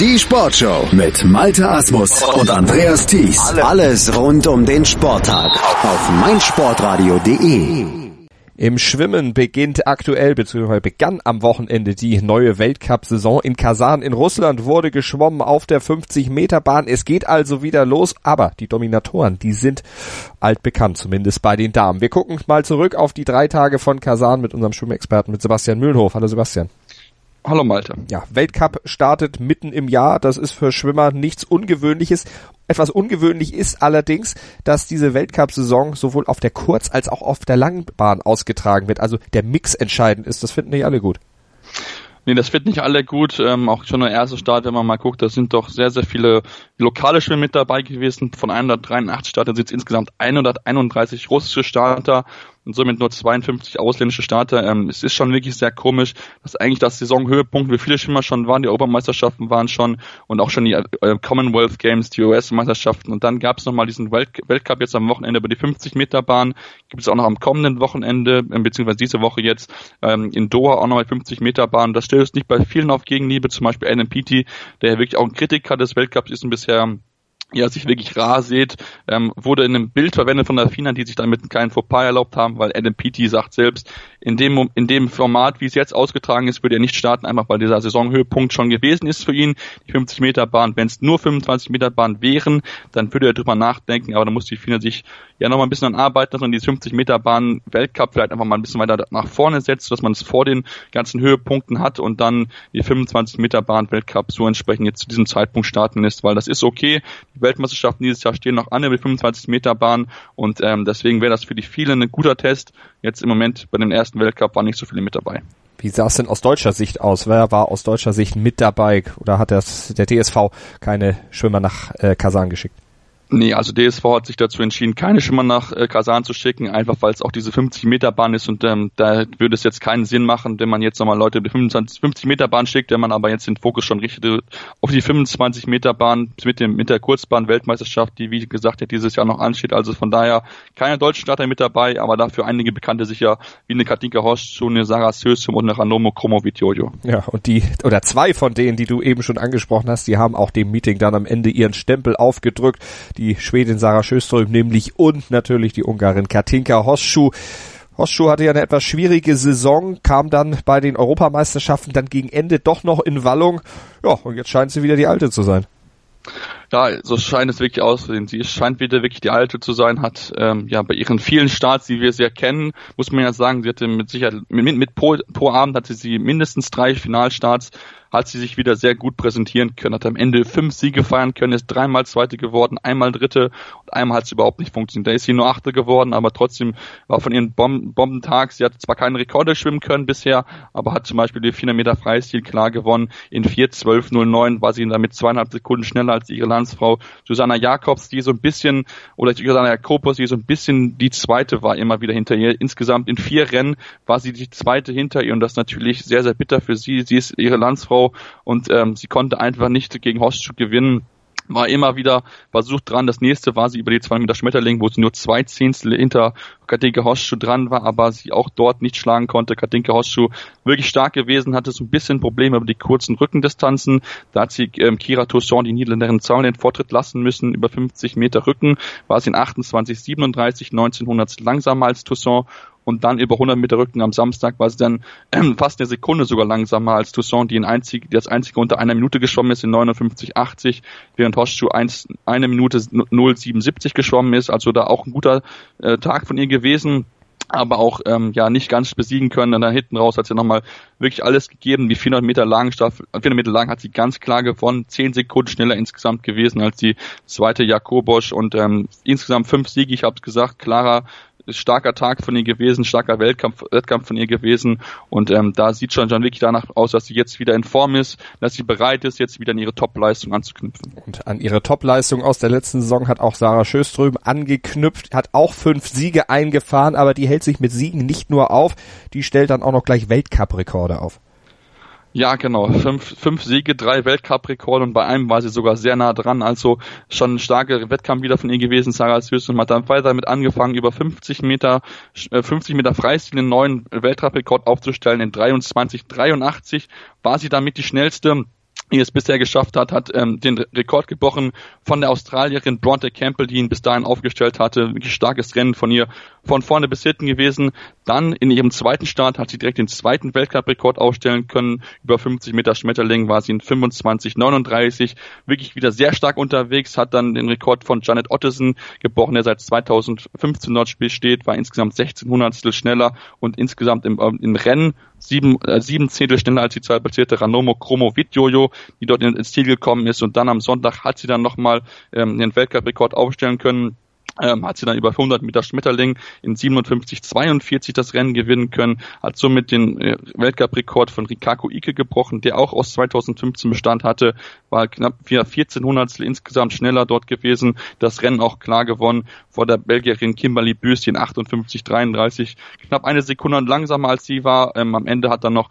Die Sportshow mit Malte Asmus und Andreas Thies. Alles rund um den Sporttag auf meinsportradio.de. Im Schwimmen beginnt aktuell bzw. begann am Wochenende die neue Weltcup-Saison in Kasan in Russland wurde geschwommen auf der 50 Meter Bahn. Es geht also wieder los, aber die Dominatoren, die sind altbekannt, zumindest bei den Damen. Wir gucken mal zurück auf die drei Tage von Kasan mit unserem Schwimmexperten, mit Sebastian Mühlenhof. Hallo Sebastian. Hallo Malte. Ja, Weltcup startet mitten im Jahr. Das ist für Schwimmer nichts Ungewöhnliches. Etwas ungewöhnlich ist allerdings, dass diese Weltcup-Saison sowohl auf der Kurz- als auch auf der Langbahn ausgetragen wird. Also der Mix entscheidend ist. Das finden nicht alle gut. Nee, das wird nicht alle gut. Ähm, auch schon der erste Start, wenn man mal guckt, da sind doch sehr, sehr viele lokale Schwimmer mit dabei gewesen. Von 183 Startern sind es insgesamt 131 russische Starter und somit nur 52 ausländische Starter. Ähm, es ist schon wirklich sehr komisch, dass eigentlich das Saisonhöhepunkt, wie viele Schwimmer schon waren, die Europameisterschaften waren schon und auch schon die äh, Commonwealth Games, die US-Meisterschaften und dann gab es nochmal diesen Welt Weltcup jetzt am Wochenende über die 50 Meter Bahn, gibt es auch noch am kommenden Wochenende, äh, beziehungsweise diese Woche jetzt ähm, in Doha auch nochmal 50 Meter Bahn. Das stößt nicht bei vielen auf Gegenliebe, zum Beispiel Adam Peaty, der ja wirklich auch ein Kritiker des Weltcups ist und bisher ja, sich wirklich rar seht, ähm, wurde in einem Bild verwendet von der FINA, die sich damit keinen Fauxpas erlaubt haben, weil Adam Peaty sagt selbst, in dem, in dem Format, wie es jetzt ausgetragen ist, würde er nicht starten, einfach weil dieser Saisonhöhepunkt schon gewesen ist für ihn, die 50 Meter Bahn. Wenn es nur 25 Meter Bahn wären, dann würde er drüber nachdenken, aber da muss die FINA sich ja nochmal ein bisschen an arbeiten, dass man die 50 Meter Bahn Weltcup vielleicht einfach mal ein bisschen weiter nach vorne setzt, dass man es vor den ganzen Höhepunkten hat und dann die 25 Meter Bahn Weltcup so entsprechend jetzt zu diesem Zeitpunkt starten lässt, weil das ist okay. Die Weltmeisterschaften dieses Jahr stehen noch an über die 25 Meter Bahn und ähm, deswegen wäre das für die vielen ein guter Test. Jetzt im Moment bei den ersten Weltcup waren nicht so viele mit dabei. Wie sah es denn aus deutscher Sicht aus? Wer war aus deutscher Sicht mit dabei oder hat das, der DSV keine Schwimmer nach äh, Kasan geschickt? Nee, also DSV hat sich dazu entschieden, keine Schimmer nach äh, Kasan zu schicken, einfach weil es auch diese 50 Meter Bahn ist und ähm, da würde es jetzt keinen Sinn machen, wenn man jetzt nochmal Leute die 25, 50 Meter Bahn schickt, wenn man aber jetzt den Fokus schon richtet auf die 25 Meter Bahn mit dem mit der Kurzbahn Weltmeisterschaft, die wie gesagt ja dieses Jahr noch ansteht. Also von daher keine deutschen Starter mit dabei, aber dafür einige Bekannte sicher wie eine Katinka Horst, eine Sarah Sösum und eine Ranomo Kromovitjojo. Ja, und die oder zwei von denen, die du eben schon angesprochen hast, die haben auch dem Meeting dann am Ende ihren Stempel aufgedrückt die Schwedin Sarah Sjöström nämlich und natürlich die Ungarin Katinka Hosschuh. Hosschuh hatte ja eine etwas schwierige Saison, kam dann bei den Europameisterschaften dann gegen Ende doch noch in Wallung. Ja, und jetzt scheint sie wieder die Alte zu sein. Ja, so scheint es wirklich auszusehen. Sie scheint wieder wirklich die Alte zu sein, hat ähm, ja bei ihren vielen Starts, die wir sehr kennen, muss man ja sagen, sie hatte mit Sicherheit mit, mit pro, pro Abend hatte sie mindestens drei Finalstarts hat sie sich wieder sehr gut präsentieren können, hat am Ende fünf Siege feiern können, ist dreimal Zweite geworden, einmal Dritte und einmal hat es überhaupt nicht funktioniert. Da ist sie nur Achte geworden, aber trotzdem war von ihren Bom Bombentag, sie hat zwar keine Rekorde schwimmen können bisher, aber hat zum Beispiel die 400 Meter Freistil klar gewonnen. In 4.12.09 war sie damit zweieinhalb Sekunden schneller als ihre Landsfrau Susanna Jakobs, die so ein bisschen, oder Susanna Jakobus, die so ein bisschen die Zweite war immer wieder hinter ihr. Insgesamt in vier Rennen war sie die Zweite hinter ihr und das natürlich sehr, sehr bitter für sie. Sie ist ihre Landsfrau und ähm, sie konnte einfach nicht gegen Hostschuk gewinnen war immer wieder versucht dran. Das nächste war sie über die 2 Meter Schmetterling, wo sie nur zwei Zehntel hinter Katinka Hosschuh dran war, aber sie auch dort nicht schlagen konnte. Katinka Hosschuh wirklich stark gewesen, hatte so ein bisschen Probleme über die kurzen Rückendistanzen. Da hat sie ähm, Kira Toussaint, die Niederländerin Zaun, den Vortritt lassen müssen. Über 50 Meter Rücken war sie in 28, 37, 1900 langsamer als Toussaint und dann über 100 Meter Rücken am Samstag war sie dann ähm, fast eine Sekunde sogar langsamer als Toussaint, die, in einzig, die als einzige unter einer Minute geschwommen ist in 59,80, während Horseshoe eins, eine Minute 0,77 geschwommen ist, also da auch ein guter äh, Tag von ihr gewesen aber auch ähm, ja nicht ganz besiegen können. Und dann hinten raus hat sie nochmal wirklich alles gegeben. Die 400 Meter langen Staffel, 400 Meter lang hat sie ganz klar gewonnen, 10 Sekunden schneller insgesamt gewesen als die zweite Jakobosch und ähm, insgesamt fünf Siege, ich habe es gesagt, klarer starker Tag von ihr gewesen, starker Weltkampf, Wettkampf von ihr gewesen und ähm, da sieht schon schon wirklich danach aus, dass sie jetzt wieder in Form ist, dass sie bereit ist, jetzt wieder an ihre Topleistung anzuknüpfen. Und an ihre Topleistung aus der letzten Saison hat auch Sarah Schöström angeknüpft, hat auch fünf Siege eingefahren, aber die hält sich mit Siegen nicht nur auf, die stellt dann auch noch gleich Weltcup-Rekorde auf. Ja, genau. Fünf, fünf Siege, drei Weltcup-Rekorde und bei einem war sie sogar sehr nah dran. Also schon ein starker Wettkampf wieder von ihr gewesen. Sarah und hat dann weiter damit angefangen, über 50 Meter, 50 äh, Meter Freistil einen neuen Weltcup-Rekord aufzustellen. In 23, 83 war sie damit die schnellste die es bisher geschafft hat, hat ähm, den Rekord gebrochen von der Australierin Bronte Campbell, die ihn bis dahin aufgestellt hatte. Wirklich starkes Rennen von ihr, von vorne bis hinten gewesen. Dann in ihrem zweiten Start hat sie direkt den zweiten Weltcup-Rekord aufstellen können. Über 50 Meter Schmetterling war sie in 25,39. Wirklich wieder sehr stark unterwegs, hat dann den Rekord von Janet Ottesen gebrochen, der seit 2015 dort steht, war insgesamt 16 Hundertstel schneller und insgesamt im, ähm, im Rennen sieben, äh, sieben Zehntel schneller als die zweitplatzierte Ranomo Chromo Vitjojo, die dort ins Ziel gekommen ist. Und dann am Sonntag hat sie dann nochmal ähm, den Weltcup-Rekord aufstellen können ähm, hat sie dann über 100 Meter Schmetterling in 57,42 das Rennen gewinnen können, hat somit den äh, Weltcup-Rekord von Rikako Ike gebrochen, der auch aus 2015 Bestand hatte, war knapp 14 Hundertstel insgesamt schneller dort gewesen, das Rennen auch klar gewonnen vor der Belgierin Kimberly Büst in 58,33, knapp eine Sekunde langsamer als sie war. Ähm, am Ende hat dann noch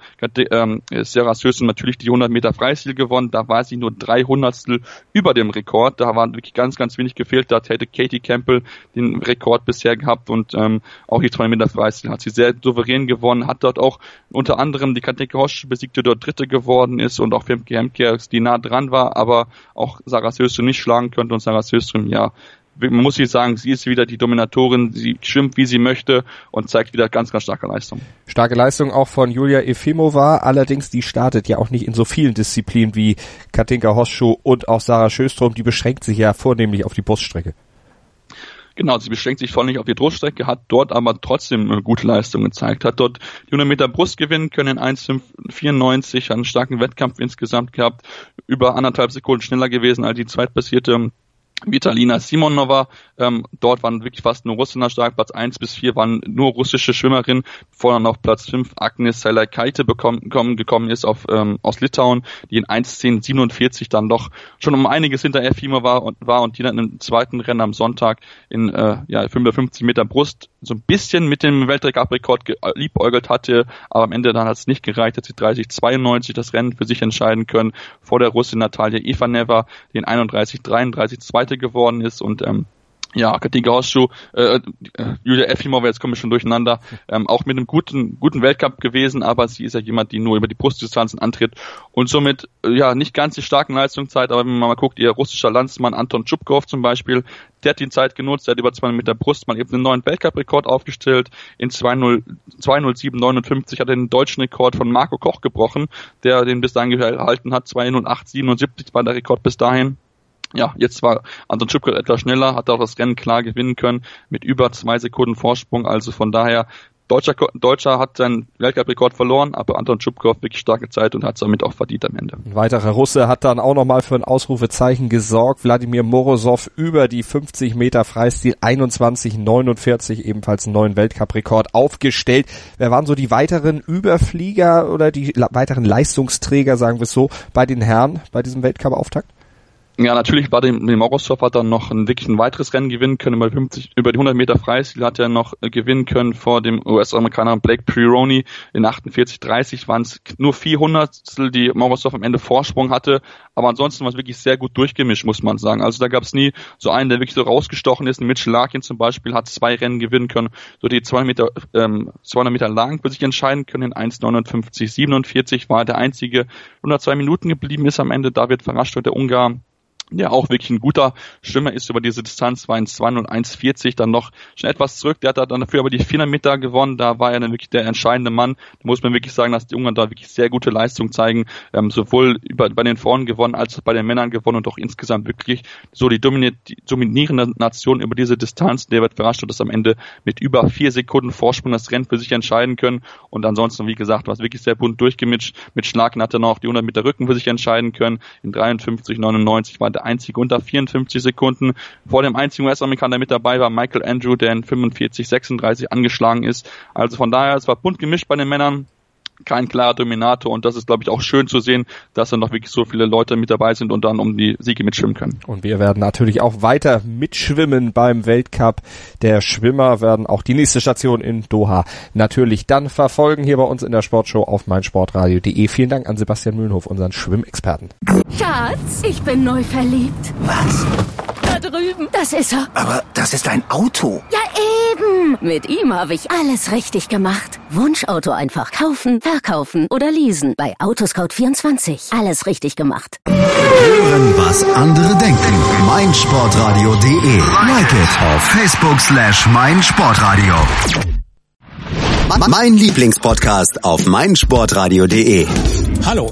ähm, Sarah Sösen natürlich die 100 Meter Freistil gewonnen, da war sie nur drei Hundertstel über dem Rekord, da waren wirklich ganz, ganz wenig gefehlt, da hätte Katie Campbell Staffel den Rekord bisher gehabt und ähm, auch die 2 Meter Freistil hat sie sehr souverän gewonnen, hat dort auch unter anderem die Kateke Hosch besiegt, die dort Dritte geworden ist und auch Femke Hemke, die nah dran war, aber auch Sarah Söström nicht schlagen könnte und Sarah Söström ja man muss sie sagen, sie ist wieder die Dominatorin, sie schwimmt wie sie möchte und zeigt wieder ganz, ganz starke Leistung. Starke Leistung auch von Julia Efimova, allerdings die startet ja auch nicht in so vielen Disziplinen wie Katinka Hosschuh und auch Sarah Schöstrom, die beschränkt sich ja vornehmlich auf die Bruststrecke. Genau, sie beschränkt sich voll nicht auf die Bruststrecke, hat dort aber trotzdem eine gute Leistung gezeigt, hat dort die 100 Meter Brust gewinnen können in 1,94, hat einen starken Wettkampf insgesamt gehabt, über anderthalb Sekunden schneller gewesen als die zweitpassierte Vitalina Simonova, ähm, dort waren wirklich fast nur Russinnen stark, Platz 1 bis 4 waren nur russische Schwimmerinnen, dann auf Platz 5 Agnes Selakaite bekommen, gekommen ist auf, ähm, aus Litauen, die in 1.10.47 dann doch schon um einiges hinter Efima war und, war und die dann im zweiten Rennen am Sonntag in äh, ja, 55 Meter Brust so ein bisschen mit dem Weltrekordrekord liebäugelt hatte, aber am Ende dann hat es nicht gereicht, hat sie 30-92 das Rennen für sich entscheiden können, vor der Russin Natalia Ivaneva, die in 31-33 zweite geworden ist und ähm, ja, Katinka Hosschuh, äh, äh, Julia Efimova, jetzt kommen wir schon durcheinander, ähm, auch mit einem guten, guten Weltcup gewesen, aber sie ist ja jemand, die nur über die Brustdistanzen antritt und somit, äh, ja, nicht ganz die starken Leistungen zeigt, aber wenn man mal guckt, ihr russischer Landsmann Anton Tschupkov zum Beispiel, der hat die Zeit genutzt, der hat über 200 Meter Brust mal eben einen neuen Weltcup-Rekord aufgestellt, in 207,59 hat er den deutschen Rekord von Marco Koch gebrochen, der den bis dahin gehalten hat, 208,77 war der Rekord bis dahin ja, jetzt war Anton Schipkot etwas schneller, hat auch das Rennen klar gewinnen können mit über zwei Sekunden Vorsprung. Also von daher, Deutscher, Deutscher hat seinen Weltcup-Rekord verloren, aber Anton Schubkow wirklich starke Zeit und hat es damit auch verdient am Ende. Ein weiterer Russe hat dann auch nochmal für ein Ausrufezeichen gesorgt. Wladimir Morozov über die 50 Meter Freistil 21,49 ebenfalls einen neuen Weltcup-Rekord aufgestellt. Wer waren so die weiteren Überflieger oder die weiteren Leistungsträger, sagen wir es so, bei den Herren bei diesem Weltcup-Auftakt? Ja, natürlich war dem, dem Morosov hat dann noch ein, wirklich ein weiteres Rennen gewinnen können. Über, 50, über die 100 Meter Freistil hat er noch äh, gewinnen können vor dem US-Amerikaner Blake Pironi. In 48,30 waren es nur 400, die Morosov am Ende Vorsprung hatte. Aber ansonsten war es wirklich sehr gut durchgemischt, muss man sagen. Also da gab es nie so einen, der wirklich so rausgestochen ist. Mitchell Larkin zum Beispiel hat zwei Rennen gewinnen können, so die 200 Meter, ähm, 200 Meter lang für sich entscheiden können. In 1,59,47 war er der einzige, 102 Minuten geblieben ist am Ende. David Verrascht, der Ungar, der auch wirklich ein guter Schwimmer ist über diese Distanz, war in 201,40 dann noch schon etwas zurück. Der hat dann dafür aber die 400 Meter gewonnen. Da war er dann wirklich der entscheidende Mann. Da muss man wirklich sagen, dass die Ungarn da wirklich sehr gute Leistung zeigen. Ähm, sowohl über, bei den Frauen gewonnen als auch bei den Männern gewonnen und auch insgesamt wirklich so die, die dominierende Nation über diese Distanz. Der wird verrascht und das am Ende mit über vier Sekunden Vorsprung das Rennen für sich entscheiden können. Und ansonsten, wie gesagt, war es wirklich sehr bunt durchgemischt. Mit Schlagen hat er noch die 100 Meter Rücken für sich entscheiden können. In 53,99 war der einzige unter 54 Sekunden. Vor dem einzigen US-Amerikaner, mit dabei war, Michael Andrew, der in 45, 36 angeschlagen ist. Also von daher, es war bunt gemischt bei den Männern kein klarer Dominator und das ist, glaube ich, auch schön zu sehen, dass da noch wirklich so viele Leute mit dabei sind und dann um die Siege mitschwimmen können. Und wir werden natürlich auch weiter mitschwimmen beim Weltcup der Schwimmer, werden auch die nächste Station in Doha natürlich dann verfolgen hier bei uns in der Sportshow auf meinsportradio.de. Vielen Dank an Sebastian Mühlenhof, unseren Schwimmexperten. Schatz, ich bin neu verliebt. Was? drüben. Das ist er. Aber das ist ein Auto. Ja, eben. Mit ihm habe ich alles richtig gemacht. Wunschauto einfach kaufen, verkaufen oder leasen. Bei Autoscout24. Alles richtig gemacht. Hören, was andere denken. meinsportradio.de. Like it auf Facebook slash meinsportradio. Mein Lieblingspodcast auf meinsportradio.de. Hallo.